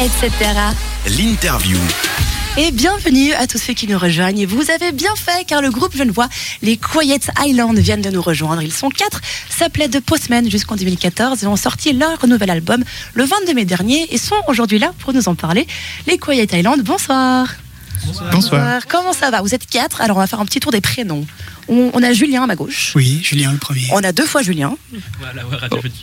etc. L'interview. Et bienvenue à tous ceux qui nous rejoignent. Vous avez bien fait car le groupe Genevois, les Quiet Island, viennent de nous rejoindre. Ils sont quatre, s'appelaient The Postmen jusqu'en 2014 et ont sorti leur nouvel album le 22 mai dernier et sont aujourd'hui là pour nous en parler. Les Quiet Island, bonsoir. Bonsoir. Comment ça va? Vous êtes quatre, alors on va faire un petit tour des prénoms. On, on a Julien à ma gauche. Oui, Julien le premier. On a deux fois Julien. Voilà.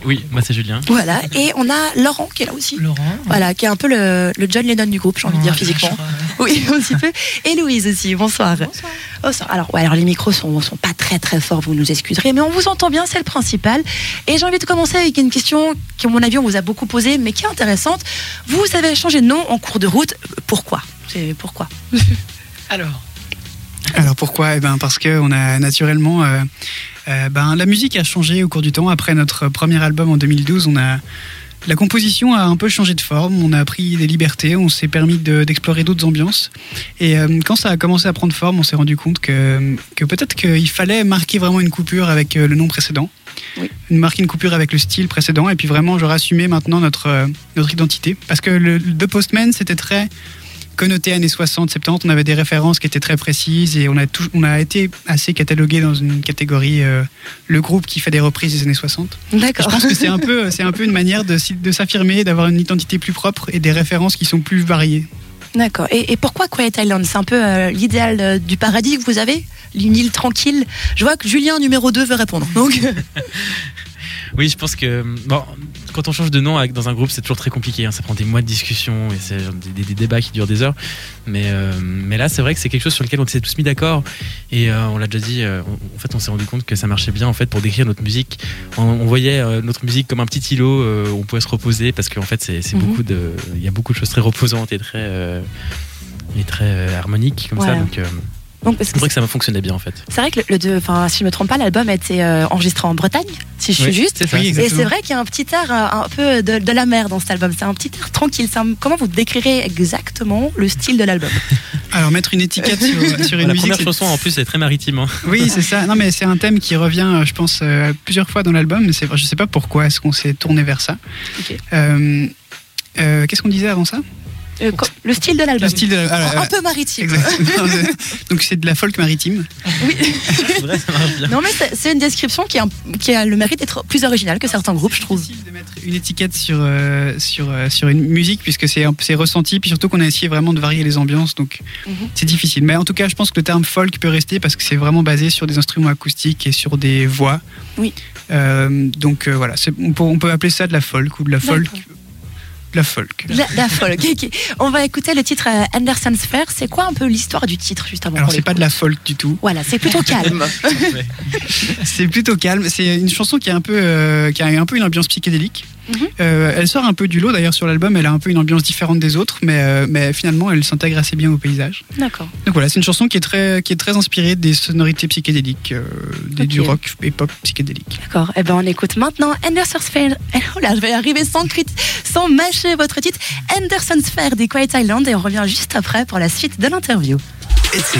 Oui, moi c'est Julien. Voilà. Et on a Laurent qui est là aussi. Laurent. Voilà, qui est un peu le, le John Lennon du groupe, j'ai envie de dire physiquement. Oui, un petit peu. Et Louise aussi, bonsoir. Bonsoir. Alors, ouais, alors les micros sont, sont pas très très forts, vous nous excuserez, mais on vous entend bien, c'est le principal. Et j'ai envie de commencer avec une question qui, à mon avis, on vous a beaucoup posée, mais qui est intéressante. Vous avez changé de nom en cours de route. Pourquoi? C'est pourquoi Alors. Alors pourquoi? Eh ben parce que on a naturellement, euh, euh, ben la musique a changé au cours du temps. Après notre premier album en 2012, on a la composition a un peu changé de forme. On a pris des libertés, on s'est permis de- d'explorer d'autres ambiances. Et euh, quand ça a commencé à prendre forme, on s'est rendu compte que, que peut-être qu'il fallait marquer vraiment une coupure avec euh, le nom précédent. Oui. Marquer une coupure avec le style précédent et puis vraiment genre assumer maintenant notre, euh, notre identité. Parce que le, le The Postman c'était très connoté années 60, 70, on avait des références qui étaient très précises et on a, tout- on a été assez catalogué dans une catégorie, euh, le groupe qui fait des reprises des années 60. Je D'accord. pense que c'est un peu, c'est un peu une manière de, de s'affirmer, d'avoir une identité plus propre et des références qui sont plus variées. D'accord. Et, et pourquoi Quiet Island? C'est un peu euh, l'idéal euh, du paradis que vous avez? Une île tranquille? Je vois que Julien, numéro 2, veut répondre. Donc, Oui, je pense que bon, quand on change de nom dans un groupe, c'est toujours très compliqué. hein. Ça prend des mois de discussion et c'est des, débats qui durent des heures. Mais, euh, mais là, c'est vrai que c'est quelque chose sur lequel on s'est tous mis d'accord. Et euh, on l'a déjà dit. euh, on- en fait, on s'est rendu compte que ça marchait bien en fait pour décrire notre musique. On, on voyait notre musique comme un petit îlot où on pouvait se reposer parce qu'en fait, c'est Mhm. beaucoup de. Il y a beaucoup de choses très reposantes et très et très harmoniques comme ça. Donc, donc parce c'est que vrai que ça fonctionnait bien en fait. c'est vrai que le, le deux- enfin, si je me trompe pas, l'album a été euh, enregistré en Bretagne, si je suis Oui, juste. c'est ça. Oui, Et c'est vrai qu'il y a un petit air euh, un peu de, de la mer dans cet album. C'est un petit air tranquille. Un- comment vous décrirez exactement le style de l'album? Alors mettre une étiquette sur, sur une la musique, première chanson en plus est très maritime. hein. oui c'est ça. Non mais c'est un thème qui revient, euh, je pense, euh, plusieurs fois dans l'album. Mais je sais pas pourquoi est-ce qu'on s'est tourné vers ça. Euh, euh, Qu'est-ce qu'on disait avant ça? Euh, Le style de l'album. Le style de- ah, un euh, peu maritime. Exactement. Donc c'est de la folk maritime. Oui. C'est vrai, ça marche bien. Non mais c'est- une description qui a, qui a le mérite d'être plus originale que certains groupes, je trouve. C'est difficile de mettre une étiquette sur, euh, sur, euh, sur une musique puisque c'est ressenti, puis surtout qu'on a essayé vraiment de varier les ambiances, donc Mhm. c'est difficile. Mais en tout cas, je pense que le terme folk peut rester parce que c'est vraiment basé sur des instruments acoustiques et sur des voix. Oui. Donc voilà, c'est- on peut, on peut appeler ça de la folk ou de la folk. La folk. La, la folk. On va écouter le titre euh, Anderson's Fair. C'est quoi un peu l'histoire du titre juste avant Alors c'est pas de la folk du tout. Voilà, c'est plutôt calme. C'est plutôt calme. C'est une chanson qui a un peu, euh, qui a un peu une ambiance psychédélique. Mhm. Euh, elle sort un peu du lot d'ailleurs sur l'album. Elle a un peu une ambiance différente des autres, mais, euh, mais finalement elle s'intègre assez bien au paysage. D'accord. Donc voilà, c'est une chanson qui est très, qui est très inspirée des sonorités psychédéliques, des, du rock et pop psychédélique. D'accord. Eh ben on écoute maintenant Anderson's Fair. Oh là, je vais arriver sans crit- sans mâcher votre titre. Anderson's Fair des Quiet Island et on revient juste après pour la suite de l'interview. etc.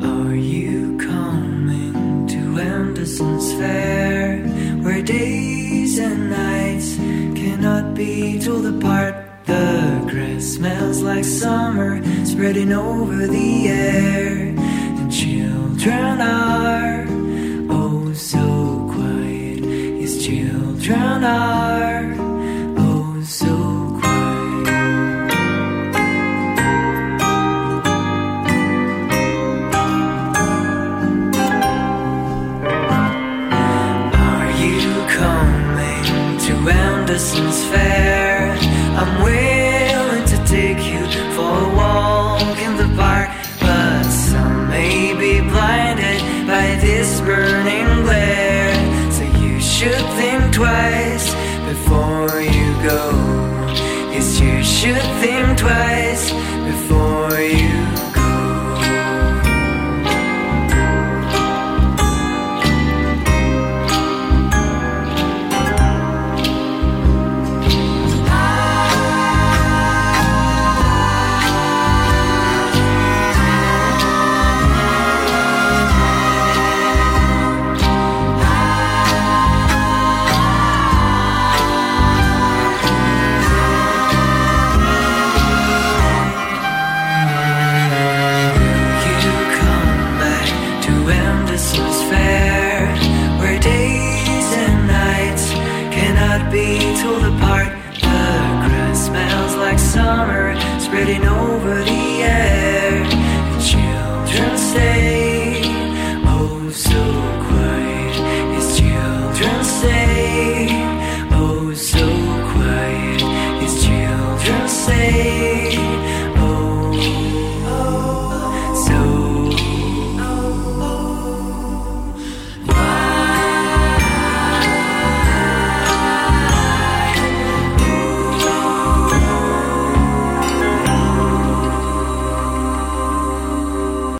Are you coming to Anderson's Fair, where days and nights cannot be told apart? Smells like summer spreading over the air, and children are oh so quiet. Yes, children are twice before you go. Yes, you should think twice spreading over the air. The children say, Oh, so quiet. His children say, Oh, so quiet. His children say.